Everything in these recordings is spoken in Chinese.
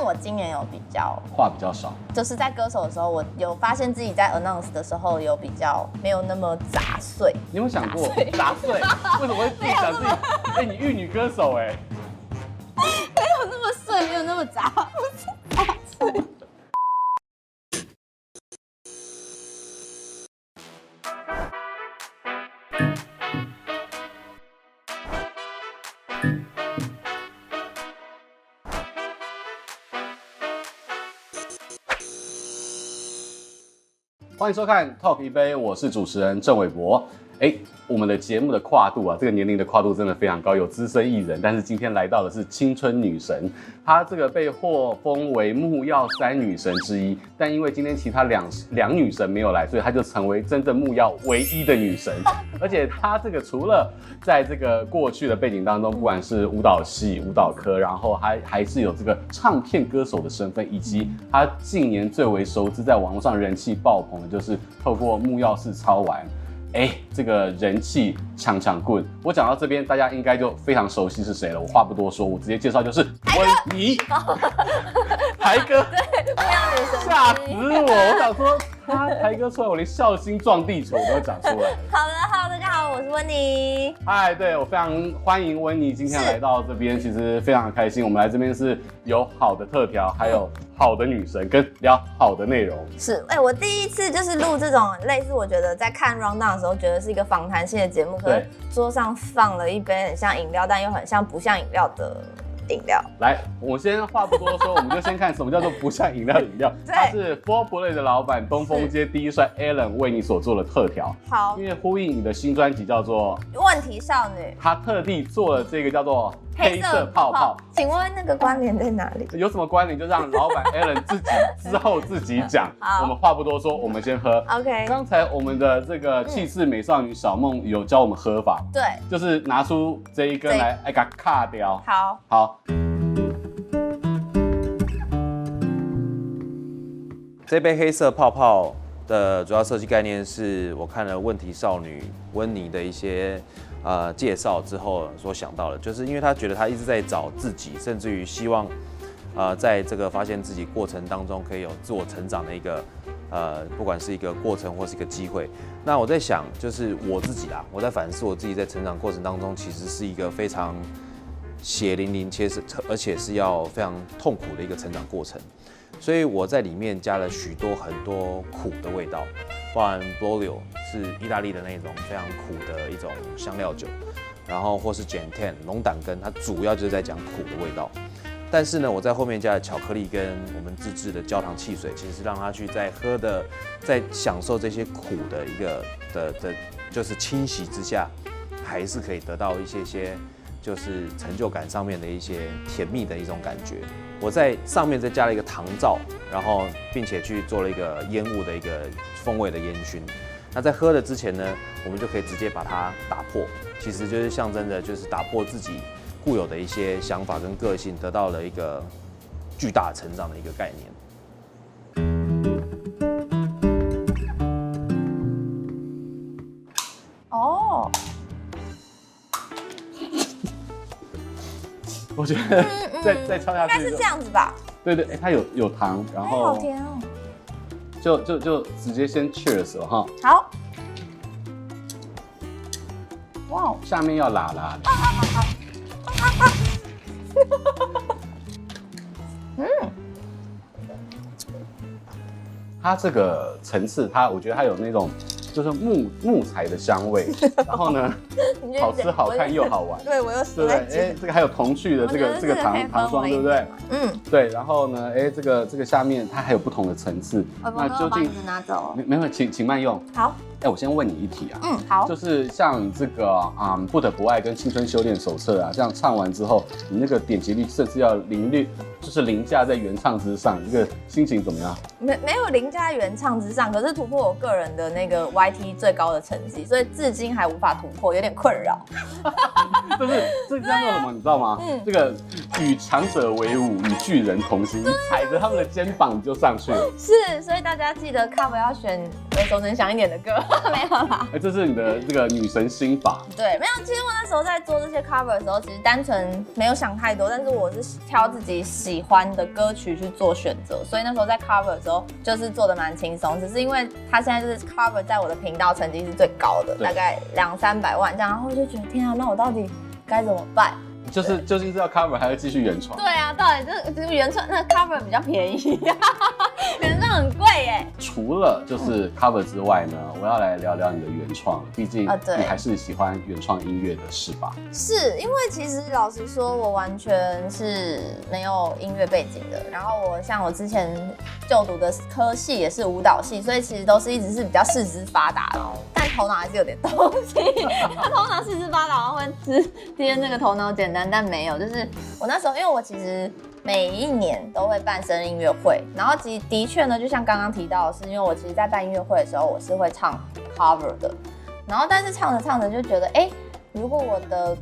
但我今年有比较话比较少，就是在歌手的时候，我有发现自己在 announce 的时候有比较没有那么杂碎。你有没有想过杂碎？为什么会自己想自己？哎、欸，你玉女歌手哎、欸，没有那么碎，没有那么杂，杂碎。欢迎收看 Top 一杯，我是主持人郑伟博。哎，我们的节目的跨度啊，这个年龄的跨度真的非常高，有资深艺人，但是今天来到的是青春女神，她这个被获封为木曜三女神之一，但因为今天其他两两女神没有来，所以她就成为真正木曜唯一的女神。而且她这个除了在这个过去的背景当中，不管是舞蹈系、舞蹈科，然后还还是有这个唱片歌手的身份，以及她近年最为熟知，在网络上人气爆棚的就是透过木曜4超玩。哎，这个人气抢抢棍，我讲到这边，大家应该就非常熟悉是谁了。我话不多说，我直接介绍就是温妮，台哥，对，吓死我！我想说他台哥出来，我连孝心撞地球都会讲出来。好的，好，大家好，我是温妮。嗨，对，我非常欢迎温妮今天来到这边，其实非常的开心。我们来这边是有好的特调，还有。好的女神跟聊好的内容是哎、欸，我第一次就是录这种类似，我觉得在看 rundown 的时候，觉得是一个访谈性的节目。可是桌上放了一杯很像饮料，但又很像不像饮料的饮料。来，我先话不多说，我们就先看什么叫做不像饮料饮料。它是 Four Play 的老板东风街第一帅 Alan 为你所做的特调。好，因为呼应你的新专辑叫做问题少女，他特地做了这个叫做。黑色泡泡，请问那个关联在哪里？有什么关联就让老板 Alan 自己 之后自己讲。我们话不多说，我们先喝。OK。刚才我们的这个气势美少女小梦有教我们喝法，对，就是拿出这一根来，哎，给它卡掉。好，好。这杯黑色泡泡的主要设计概念是我看了问题少女温妮的一些。呃，介绍之后所想到的，就是因为他觉得他一直在找自己，甚至于希望，呃，在这个发现自己过程当中，可以有自我成长的一个，呃，不管是一个过程或是一个机会。那我在想，就是我自己啊，我在反思我自己在成长过程当中，其实是一个非常血淋淋，且是而且是要非常痛苦的一个成长过程。所以我在里面加了许多很多苦的味道，包含 Bolio 是意大利的那种非常苦的一种香料酒，然后或是 Gentian 龙胆根，它主要就是在讲苦的味道。但是呢，我在后面加了巧克力跟我们自制的焦糖汽水，其实是让他去在喝的，在享受这些苦的一个的的，就是清洗之下，还是可以得到一些些。就是成就感上面的一些甜蜜的一种感觉，我在上面再加了一个糖皂，然后并且去做了一个烟雾的一个风味的烟熏。那在喝的之前呢，我们就可以直接把它打破，其实就是象征着就是打破自己固有的一些想法跟个性，得到了一个巨大成长的一个概念。我觉得 再再敲下去，应该是这样子吧？对对，哎，它有有糖，然后好甜哦，就就就直接先 cheers 了哈。好，哇，下面要辣辣的。嗯，它这个层次，它我觉得它有那种。就是木木材的香味，然后呢，好吃好看又好玩。对，我又对不对？哎，这个还有童趣的这个这个糖糖霜，对不对？嗯，对。然后呢，哎，这个这个下面它还有不同的层次。那究竟拿走？没没有，请请慢用。好。哎，我先问你一题啊。嗯，好。就是像这个啊，不得不爱跟青春修炼手册啊，这样唱完之后，你那个点击率甚至要零率，就是凌驾在原唱之上，这个心情怎么样？没没有凌驾原唱之上，可是突破我个人的那个 YT 最高的成绩，所以至今还无法突破，有点困扰。就是这叫做什么，你知道吗？嗯，这个与强者为伍，与巨人同行，你踩着他们的肩膀就上去了。是，所以大家记得 cover 要选耳熟能详一点的歌，没有啦。哎，这是你的这个女神心法。对，没有。其实我那时候在做这些 cover 的时候，其实单纯没有想太多，但是我是挑自己喜欢的歌曲去做选择，所以那时候在 cover 的时候就是做的蛮轻松。只是因为他现在就是 cover 在我的频道成绩是最高的，大概两三百万这样，然后我就觉得天啊，那我到底该怎么办？就是究竟是要 cover 还是继续原创？对啊，到底这这个原创那 cover 比较便宜，原创很贵耶。除了就是 cover 之外呢，我要来聊聊你的原创，毕竟你还是喜欢原创音乐的是吧？是因为其实老实说，我完全是没有音乐背景的。然后我像我之前就读的科系也是舞蹈系，所以其实都是一直是比较四肢发达的，但头脑还是有点东西。他头脑四肢发达，然后会吃天那个头脑简单。但没有，就是我那时候，因为我其实每一年都会办生日音乐会，然后其实的确呢，就像刚刚提到的是，因为我其实，在办音乐会的时候，我是会唱 cover 的，然后但是唱着唱着就觉得，哎，如果我的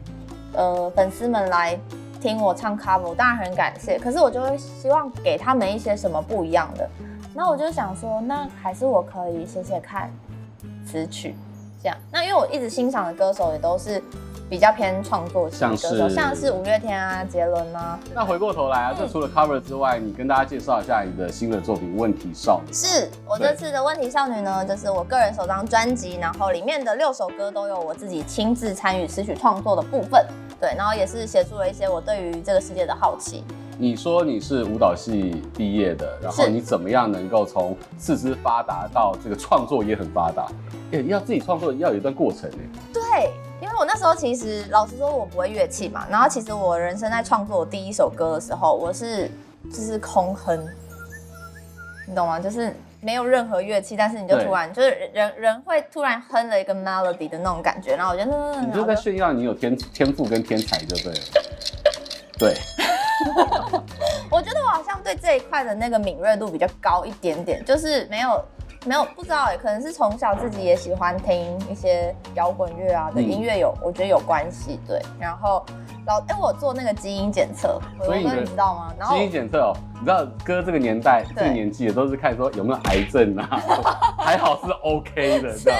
呃粉丝们来听我唱 cover，我当然很感谢，可是我就会希望给他们一些什么不一样的，那我就想说，那还是我可以写写看词曲，这样，那因为我一直欣赏的歌手也都是。比较偏创作型的歌手，像是五月天啊、杰伦啊。那回过头来啊，这除了 cover 之外，你跟大家介绍一下你的新的作品《问题少女》。是我这次的《问题少女》呢，就是我个人首张专辑，然后里面的六首歌都有我自己亲自参与词曲创作的部分。对，然后也是写出了一些我对于这个世界的好奇。你说你是舞蹈系毕业的，然后你怎么样能够从四肢发达到这个创作也很发达？哎，要自己创作要有一段过程呢。对。因为我那时候其实老实说，我不会乐器嘛。然后其实我人生在创作第一首歌的时候，我是就是空哼，你懂吗？就是没有任何乐器，但是你就突然就是人人会突然哼了一个 melody 的那种感觉。然后我觉得，你就在炫耀你有天天赋跟天才，就对了。对。我觉得我好像对这一块的那个敏锐度比较高一点点，就是没有。没有，不知道欸，可能是从小自己也喜欢听一些摇滚乐啊的音乐有，嗯、我觉得有关系。对，然后老，哎，我做那个基因检测，我哥你知道吗？然后基因检测哦，你知道哥这个年代对这个年纪也都是看说有没有癌症啊，还好是 OK 的，是。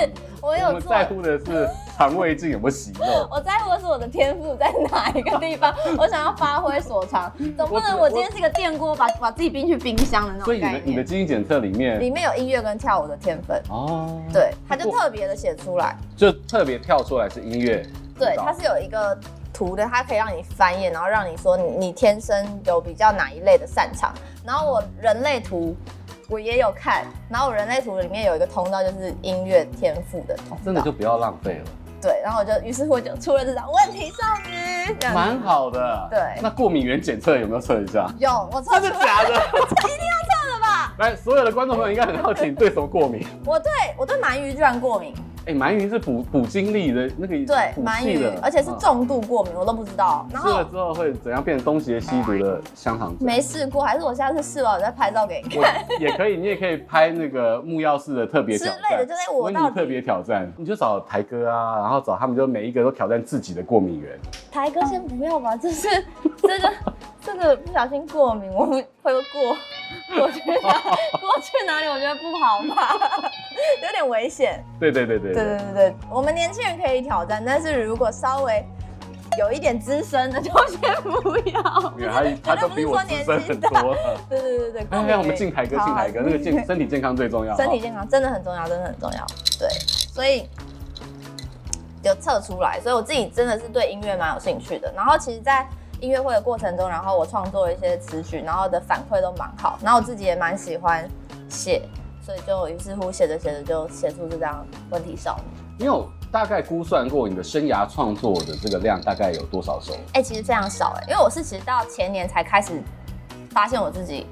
我有我们在乎的是 肠胃镜有没有息肉，我在乎的是我的天赋在哪一个地方，我想要发挥所长，总不能我今天是一个电锅，把把自己冰去冰箱的那种。所以你的你的基因检测里面里面有音乐跟跳舞的天分。哦，对，他就特别的写出来，就特别跳出来是音乐，对，它是有一个图的，它可以让你翻页，然后让你说你你天生有比较哪一类的擅长，然后我人类图。我也有看，然后我人类图里面有一个通道，就是音乐天赋的通道，真的就不要浪费了。对，然后我就于是乎就出了这张问题少女，蛮好的。对，那过敏原检测有没有测一下？有，我测。真的假的？来，所有的观众朋友应该很好奇，你对什么过敏？我对我对鳗鱼居然过敏。哎，鳗鱼是补补精力的那个，对，鳗鱼，而且是重度过敏，我都不知道。然后吃了之后会怎样？变成东邪西毒的香肠？没试过，还是我下次试了我再拍照给你看。也可以，你也可以拍那个木曜式的特别挑战，之类的，就在我到特别挑战，你就找台哥啊，然后找他们，就每一个都挑战自己的过敏源。台哥先不要吧，就是这个这个不小心过敏，我们会过过去哪 过去哪里？我觉得不好吧。有点危险。对对对对对对对对，我们年轻人可以挑战，但是如果稍微有一点资深的，就先不要。他他都比我资深很多。对对对对。哎呀，我们敬台哥，敬台哥，那个健身体健康最重要。身体健康真的很重要，真的很重要。对，所以有测出来，所以我自己真的是对音乐蛮有兴趣的。然后其实，在音乐会的过程中，然后我创作了一些词曲，然后的反馈都蛮好，然后我自己也蛮喜欢写。所以就于是乎写着写着就写出这张问题少女。你有大概估算过你的生涯创作的这个量大概有多少首？哎、欸，其实非常少哎，因为我是其实到前年才开始发现我自己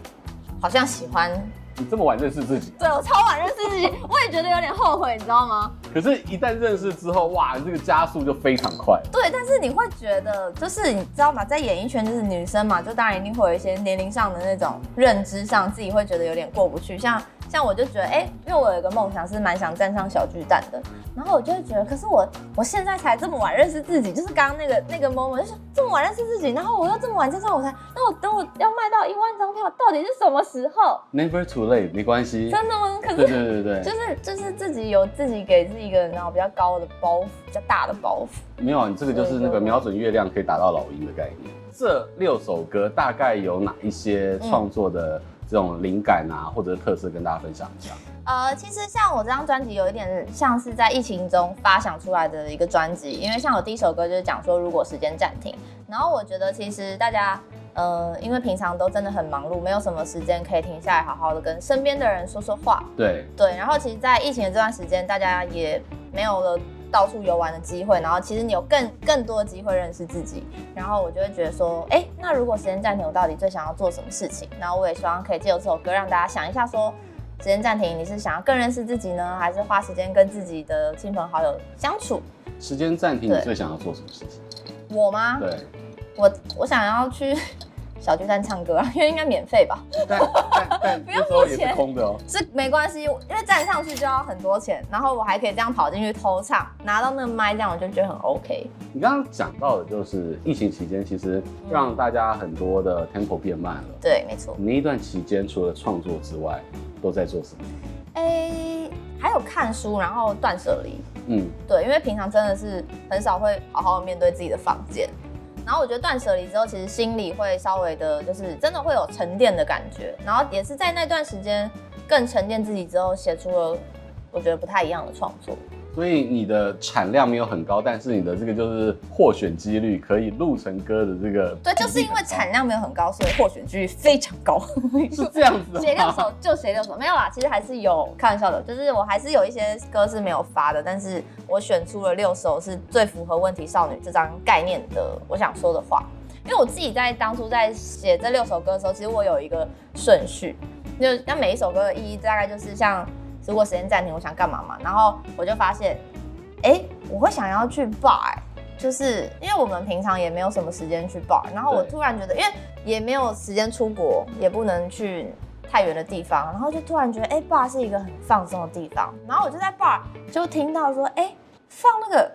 好像喜欢。你这么晚认识自己？对，我超晚认识自己，我也觉得有点后悔，你知道吗？可是，一旦认识之后，哇，这个加速就非常快。对，但是你会觉得，就是你知道吗？在演艺圈，就是女生嘛，就当然一定会有一些年龄上的那种认知上，自己会觉得有点过不去，像。像我就觉得，哎、欸，因为我有一个梦想是蛮想站上小巨蛋的，然后我就会觉得，可是我我现在才这么晚认识自己，就是刚刚那个那个 moment，就是这么晚认识自己，然后我又这么晚站上舞台，那我等我要卖到一万张票，到底是什么时候？Never too late，没关系。真的吗？可是对对对对，就是就是自己有自己给自己一个然后比较高的包袱，比较大的包袱。没有，你这个就是那个瞄准月亮可以打到老鹰的概念。这六首歌大概有哪一些创作的这种灵感啊，或者是特色，跟大家分享一下？呃，其实像我这张专辑有一点像是在疫情中发想出来的一个专辑，因为像我第一首歌就是讲说如果时间暂停，然后我觉得其实大家呃，因为平常都真的很忙碌，没有什么时间可以停下来好好的跟身边的人说说话。对对，然后其实，在疫情的这段时间，大家也没有了。到处游玩的机会，然后其实你有更更多的机会认识自己，然后我就会觉得说，哎，那如果时间暂停，我到底最想要做什么事情？然后我也希望可以借由这首歌让大家想一下说，说时间暂停，你是想要更认识自己呢，还是花时间跟自己的亲朋好友相处？时间暂停，你最想要做什么事情？我吗？对，我我想要去。小巨蛋唱歌啊，因为应该免费吧？但但但 不用付钱，空的哦。是没关系，因为站上去就要很多钱，然后我还可以这样跑进去偷唱，拿到那个麦，这样我就觉得很 OK。你刚刚讲到的就是疫情期间，其实让大家很多的 tempo 变慢了。对，没错。你那一段期间除了创作之外，都在做什么？哎、欸，还有看书，然后断舍离。嗯，对，因为平常真的是很少会好好面对自己的房间。然后我觉得断舍离之后，其实心里会稍微的，就是真的会有沉淀的感觉。然后也是在那段时间更沉淀自己之后，写出了我觉得不太一样的创作。所以你的产量没有很高，但是你的这个就是获选几率可以录成歌的这个，对，就是因为产量没有很高，所以获选几率非常高。是这样子，写六首就写六首，没有啦，其实还是有开玩笑的，就是我还是有一些歌是没有发的，但是我选出了六首是最符合问题少女这张概念的我想说的话。因为我自己在当初在写这六首歌的时候，其实我有一个顺序，就那每一首歌的意义大概就是像。如果时间暂停，我想干嘛嘛？然后我就发现，哎、欸，我会想要去 bar，就是因为我们平常也没有什么时间去 bar。然后我突然觉得，因为也没有时间出国，也不能去太远的地方，然后就突然觉得，哎、欸，bar 是一个很放松的地方。然后我就在 bar 就听到说，哎、欸，放那个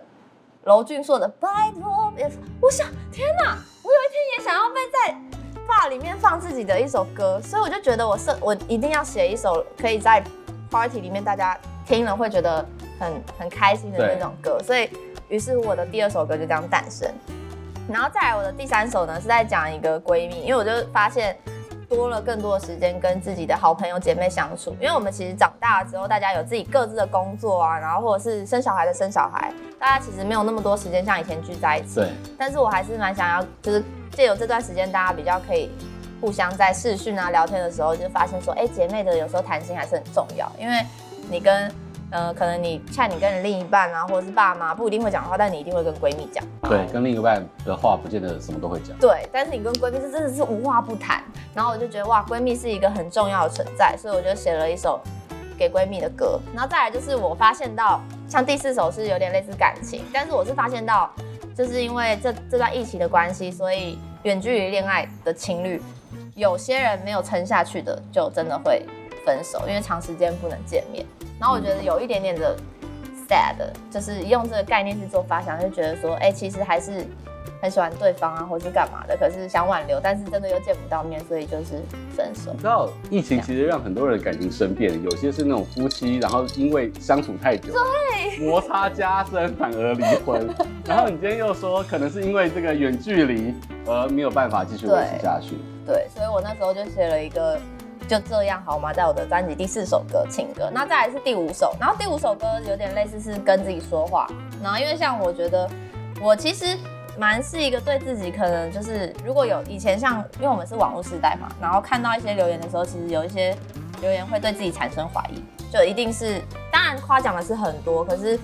娄俊硕的《拜托别》，我想，天哪，我有一天也想要被在 bar 里面放自己的一首歌，所以我就觉得我是我一定要写一首可以在。Party 里面大家听了会觉得很很开心的那种歌，所以于是我的第二首歌就这样诞生。然后再来我的第三首呢，是在讲一个闺蜜，因为我就发现多了更多的时间跟自己的好朋友姐妹相处。因为我们其实长大了之后，大家有自己各自的工作啊，然后或者是生小孩的生小孩，大家其实没有那么多时间像以前聚在一起。对。但是我还是蛮想要，就是借由这段时间，大家比较可以。互相在视讯啊聊天的时候，就发现说，哎、欸，姐妹的有时候谈心还是很重要，因为你跟，呃，可能你像你跟你另一半啊，或者是爸妈不一定会讲话，但你一定会跟闺蜜讲。对，跟另一半的话不见得什么都会讲。对，但是你跟闺蜜是真的是无话不谈。然后我就觉得哇，闺蜜是一个很重要的存在，所以我就写了一首给闺蜜的歌。然后再来就是我发现到，像第四首是有点类似感情，但是我是发现到，就是因为这这段疫情的关系，所以远距离恋爱的情侣。有些人没有撑下去的，就真的会分手，因为长时间不能见面。然后我觉得有一点点的 sad，就是用这个概念去做发想，就觉得说，哎、欸，其实还是很喜欢对方啊，或是干嘛的，可是想挽留，但是真的又见不到面，所以就是分手。你知道，疫情其实让很多人感情生变，有些是那种夫妻，然后因为相处太久，对，摩擦加深反而离婚。然后你今天又说，可能是因为这个远距离而没有办法继续维持下去。对，所以我那时候就写了一个就这样好吗？在我的专辑第四首歌情歌，那再来是第五首，然后第五首歌有点类似是跟自己说话，然后因为像我觉得我其实蛮是一个对自己可能就是如果有以前像因为我们是网络时代嘛，然后看到一些留言的时候，其实有一些留言会对自己产生怀疑，就一定是当然夸奖的是很多，可是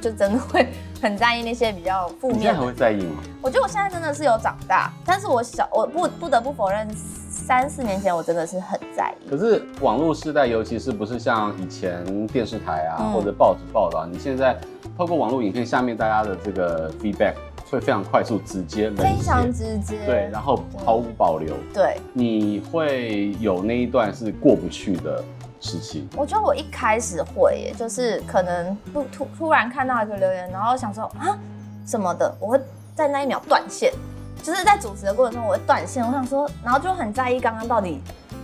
就真的会很在意那些比较负面。你现在还会在意吗？我觉得我现在真的是有长大，但是我小我不不得不否认，三四年前我真的是很在意。可是网络时代，尤其是不是像以前电视台啊、嗯、或者报纸报道，你现在透过网络影片下面大家的这个 feedback 会非常快速、直接、非常直接，对，然后毫无保留。对，你会有那一段是过不去的事情？我觉得我一开始会耶，就是可能不突突然看到一个留言，然后想说啊什么的，我会在那一秒断线，就是在主持的过程中我会断线，我想说，然后就很在意刚刚到底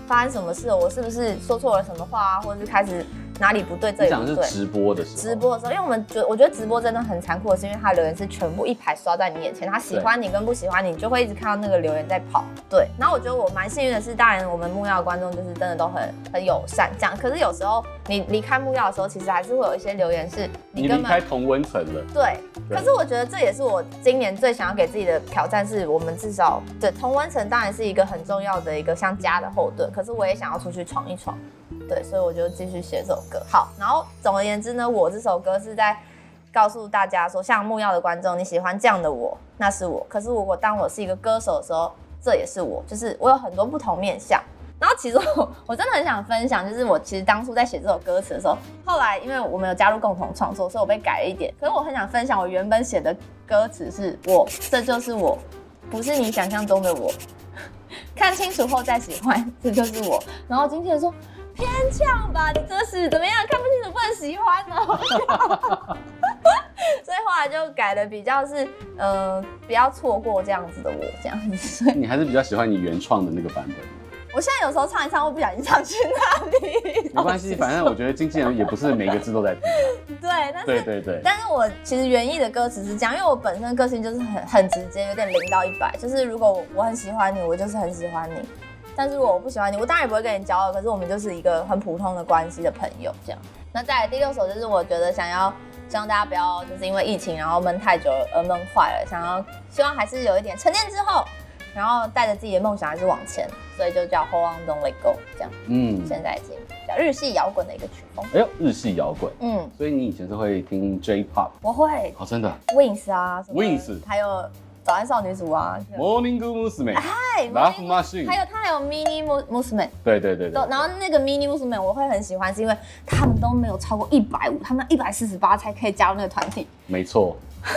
发生什么事，我是不是说错了什么话啊，或者是开始。哪里不对？这里不对。是直播的时候。直播的时候，因为我们觉，我觉得直播真的很残酷的是，因为他留言是全部一排刷在你眼前，他喜欢你跟不喜欢你，你就会一直看到那个留言在跑。对。然后我觉得我蛮幸运的是，当然我们木曜的观众就是真的都很很友善，这样。可是有时候你离开木曜的时候，其实还是会有一些留言是你离开同温层了。对。可是我觉得这也是我今年最想要给自己的挑战，是我们至少对同温层当然是一个很重要的一个像家的后盾，可是我也想要出去闯一闯。对，所以我就继续写这首歌。好，然后总而言之呢，我这首歌是在告诉大家说，像木曜的观众，你喜欢这样的我，那是我。可是如果当我是一个歌手的时候，这也是我，就是我有很多不同面向。然后其实我我真的很想分享，就是我其实当初在写这首歌词的时候，后来因为我们有加入共同创作，所以我被改了一点。可是我很想分享，我原本写的歌词是我，这就是我，不是你想象中的我。看清楚后再喜欢，这就是我。然后经纪人说。偏呛吧，你这是怎么样？看不清楚不能喜欢呢？所以后来就改的比较是，呃，不要错过这样子的我这样子。所以你还是比较喜欢你原创的那个版本。我现在有时候唱一唱，会不小心唱去那里？没关系，反正我觉得经纪人也不是每个字都在听。对，但是对对对。但是我其实原意的歌词是这样，因为我本身个性就是很很直接，有点零到一百，就是如果我很喜欢你，我就是很喜欢你。但是如果我不喜欢你，我当然也不会跟你交恶。可是我们就是一个很普通的关系的朋友，这样。那再来第六首就是我觉得想要希望大家不要就是因为疫情然后闷太久而闷坏了，想要希望还是有一点沉淀之后，然后带着自己的梦想还是往前，所以就叫 Hold On Don't Let Go 这样。嗯，现在已经叫日系摇滚的一个曲风。哎呦，日系摇滚。嗯，所以你以前是会听 J-Pop？我会。哦，真的。Wings 啊，Wings，还有。早安少女组啊，Morning Musume，嗨，Love Machine，还有他还有 Mini Musume，对对对对，然后那个 Mini Musume 我会很喜欢，是因为他们都没有超过一百五，他们一百四十八才可以加入那个团体。没错，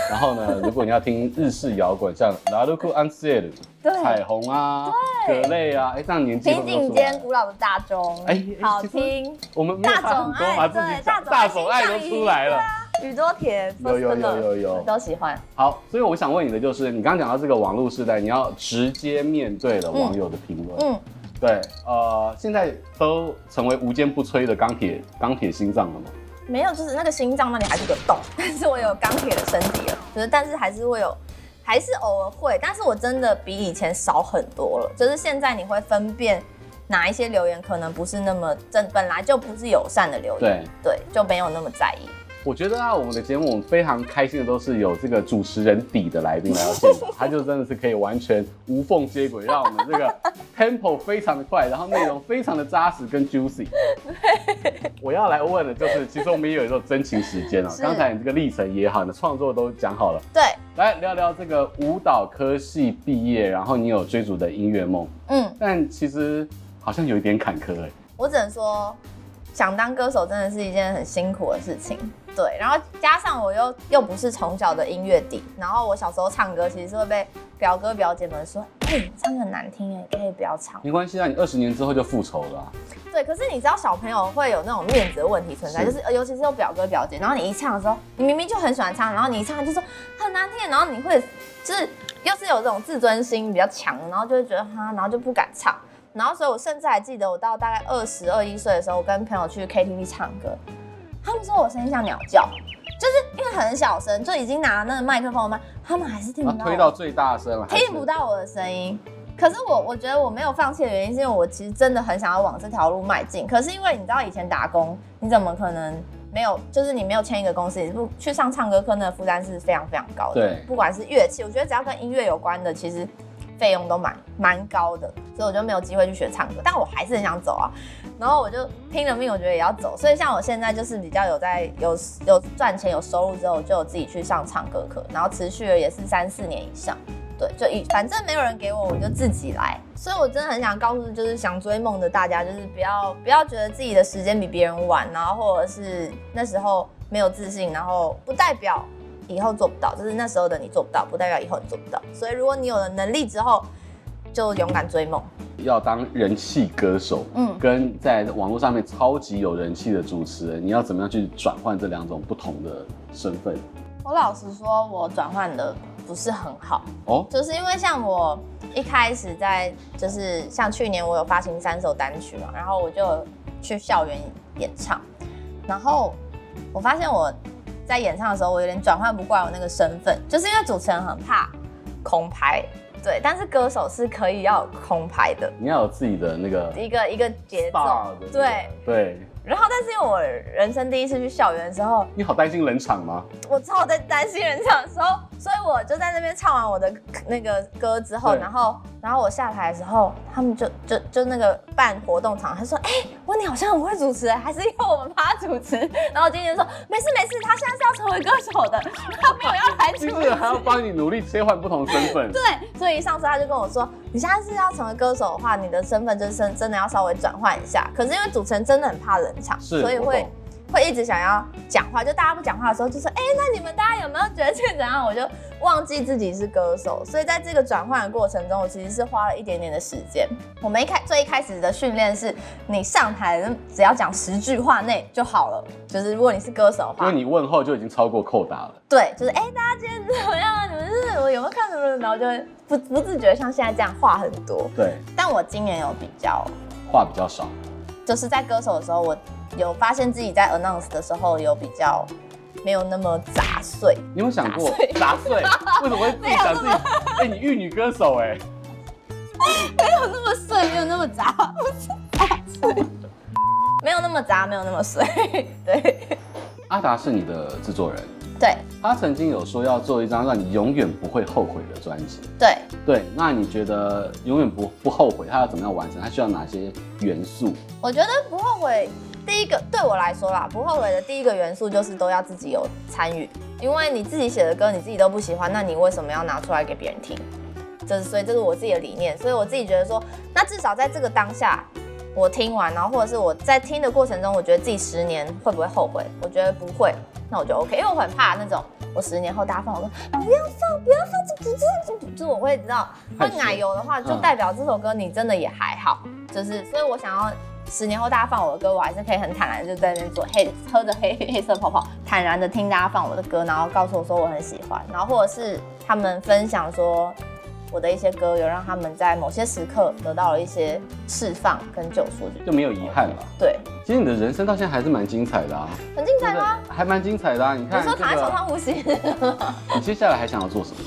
然后呢，如果你要听日式摇滚，像 Laruku Ansel，彩虹啊，葛类啊，哎，这样年纪平井坚古老的大钟，哎，好听，我们大众爱，对，大众爱都出来了。宇多田有有有有有都喜欢。好，所以我想问你的就是，你刚刚讲到这个网络时代，你要直接面对了网友的评论。嗯，对，呃，现在都成为无坚不摧的钢铁钢铁心脏了吗？没有，就是那个心脏那里还是个洞，但是我有钢铁的身体了。就是，但是还是会有，还是偶尔会，但是我真的比以前少很多了。就是现在你会分辨哪一些留言可能不是那么正，本来就不是友善的留言，对，对，就没有那么在意。我觉得啊，我们的节目我们非常开心的都是有这个主持人底的来宾来到现场，他就真的是可以完全无缝接轨，让我们这个 tempo 非常的快，然后内容非常的扎实跟 juicy。我要来问的就是，其实我们也有一种真情时间啊，刚才你这个历程也好，你的创作都讲好了，对，来聊聊这个舞蹈科系毕业，然后你有追逐的音乐梦，嗯，但其实好像有一点坎坷哎，我只能说。想当歌手真的是一件很辛苦的事情，对，然后加上我又又不是从小的音乐底，然后我小时候唱歌其实是会被表哥表姐们说，哎、欸，唱得很难听哎，可以不要唱。没关系啊，你二十年之后就复仇了、啊。对，可是你知道小朋友会有那种面子的问题存在，是就是尤其是有表哥表姐，然后你一唱的时候，你明明就很喜欢唱，然后你一唱就说很难听，然后你会就是又是有这种自尊心比较强，然后就会觉得哈，然后就不敢唱。然后，所以我甚至还记得，我到大概二十二一岁的时候，我跟朋友去 KTV 唱歌，他们说我声音像鸟叫，就是因为很小声，就已经拿那个麦克风麦，他们还是听不到，推到最大声了，听不到我的声音。可是我我觉得我没有放弃的原因，是因为我其实真的很想要往这条路迈进。可是因为你知道以前打工，你怎么可能没有？就是你没有签一个公司，你不去上唱歌课，那个负担是非常非常高的。对，不管是乐器，我觉得只要跟音乐有关的，其实。费用都蛮蛮高的，所以我就没有机会去学唱歌，但我还是很想走啊。然后我就拼了命，我觉得也要走。所以像我现在就是比较有在有有赚钱有收入之后，就有自己去上唱歌课，然后持续了也是三四年以上。对，就一反正没有人给我，我就自己来。所以我真的很想告诉，就是想追梦的大家，就是不要不要觉得自己的时间比别人晚，然后或者是那时候没有自信，然后不代表。以后做不到，就是那时候的你做不到，不代表以后你做不到。所以如果你有了能力之后，就勇敢追梦。要当人气歌手，嗯，跟在网络上面超级有人气的主持人，你要怎么样去转换这两种不同的身份？我老实说，我转换的不是很好哦，就是因为像我一开始在，就是像去年我有发行三首单曲嘛，然后我就去校园演唱，然后我发现我在演唱的时候，我有点转换不过来我那个身份，就是因为主持人很怕空拍。对，但是歌手是可以要有空拍的，你要有自己的那个一个一个节奏，对对。对然后，但是因为我人生第一次去校园的时候，你好担心冷场吗？我超在担心冷场的时候，所以我就在那边唱完我的那个歌之后，然后，然后我下台的时候，他们就就就那个办活动场，他说：“哎、欸，温妮好像很会主持，还是因为我们帮他主持。”然后今天说：“没事没事，他现在是要成为歌手的，他没有要来主持。”就是还要帮你努力切换不同身份。对，所以上次他就跟我说：“你现在是要成为歌手的话，你的身份就是真的要稍微转换一下。可是因为主持人真的很怕冷场，所以会。”会会一直想要讲话，就大家不讲话的时候，就说：“哎，那你们大家有没有觉得这怎样？”我就忘记自己是歌手，所以在这个转换的过程中，我其实是花了一点点的时间。我们一开最一开始的训练是，你上台只要讲十句话内就好了。就是如果你是歌手的话，因为你问候就已经超过扣打了。对，就是哎，大家今天怎么样啊？你们是我有没有看什么？然后就会不不自觉像现在这样话很多。对，但我今年有比较话比较少，就是在歌手的时候我。有发现自己在 announce 的时候有比较没有那么杂碎。你有想过 杂碎？为什么会自己想自己？哎、欸，你玉女歌手哎、欸，没有那么碎，没有那么杂，不是杂碎，没有那么杂，没有那么碎。对，阿达是你的制作人。对，他曾经有说要做一张让你永远不会后悔的专辑。对，对，那你觉得永远不不后悔，他要怎么样完成？他需要哪些元素？我觉得不后悔。第一个对我来说啦，不后悔的第一个元素就是都要自己有参与，因为你自己写的歌你自己都不喜欢，那你为什么要拿出来给别人听？这是所以这是我自己的理念，所以我自己觉得说，那至少在这个当下，我听完，然后或者是我在听的过程中，我觉得自己十年会不会后悔？我觉得不会，那我就 OK，因为我很怕那种我十年后大家放我说不要放，不要放，这这这这，就我会知道会奶油的话，就代表这首歌你真的也还好，就是所以我想要。十年后大家放我的歌，我还是可以很坦然就在那边做黑，喝着黑黑色泡泡，坦然的听大家放我的歌，然后告诉我说我很喜欢，然后或者是他们分享说我的一些歌有让他们在某些时刻得到了一些释放跟救赎，就没有遗憾了。对，其实你的人生到现在还是蛮精彩的啊，很精彩吗？还蛮精彩的啊，你看，你说躺在床上呼吸。你接下来还想要做什么？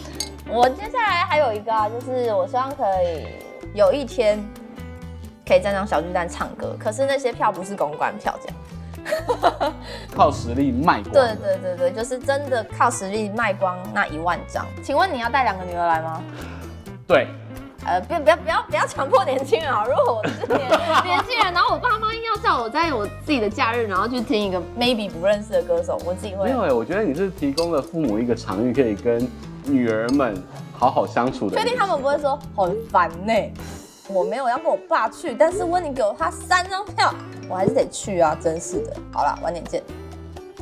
我接下来还有一个啊，就是我希望可以有一天。可以站上小巨蛋唱歌，可是那些票不是公关票，这样 靠实力卖光。对对对对，就是真的靠实力卖光那一万张。请问你要带两个女儿来吗？对。呃，不要不要不要不要强迫年轻人啊！如果我是年 年轻人，然后我爸妈硬要叫我在我自己的假日，然后去听一个 maybe 不认识的歌手，我自己会。没有哎，我觉得你是提供了父母一个场域，可以跟女儿们好好相处的。确定他们不会说很烦呢？我没有要跟我爸去，但是温妮给我他三张票，我还是得去啊！真是的。好了，晚点见。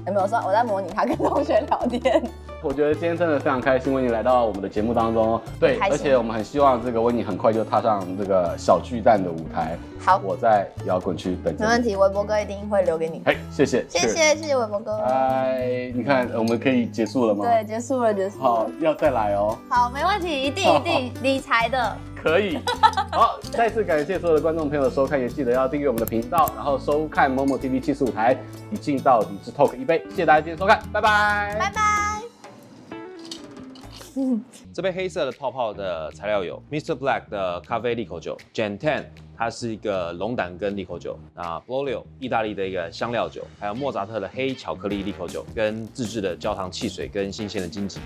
有没有说我在模拟他跟同学聊天？我觉得今天真的非常开心，温妮来到我们的节目当中。对，而且我们很希望这个温妮很快就踏上这个小巨蛋的舞台。好，我在摇滚区等你。没问题，微博哥一定会留给你。哎，谢谢，谢谢，谢谢微博哥。哎，你看，我们可以结束了吗？对，结束了，结束了。好，要再来哦。好，没问题，一定 一定理财的。可以。好，再次感谢所有的观众朋友的收看，也记得要订阅我们的频道，然后收看 MOMO TV 七十五台，一镜到底之 Talk 一杯。谢谢大家今天收看，拜拜，拜拜。这杯黑色的泡泡的材料有 Mr. Black 的咖啡利口酒，Gen Ten 它是一个龙胆根利口酒，啊 Bolio 意大利的一个香料酒，还有莫扎特的黑巧克力利口酒，跟自制的焦糖汽水跟新鲜的金桔。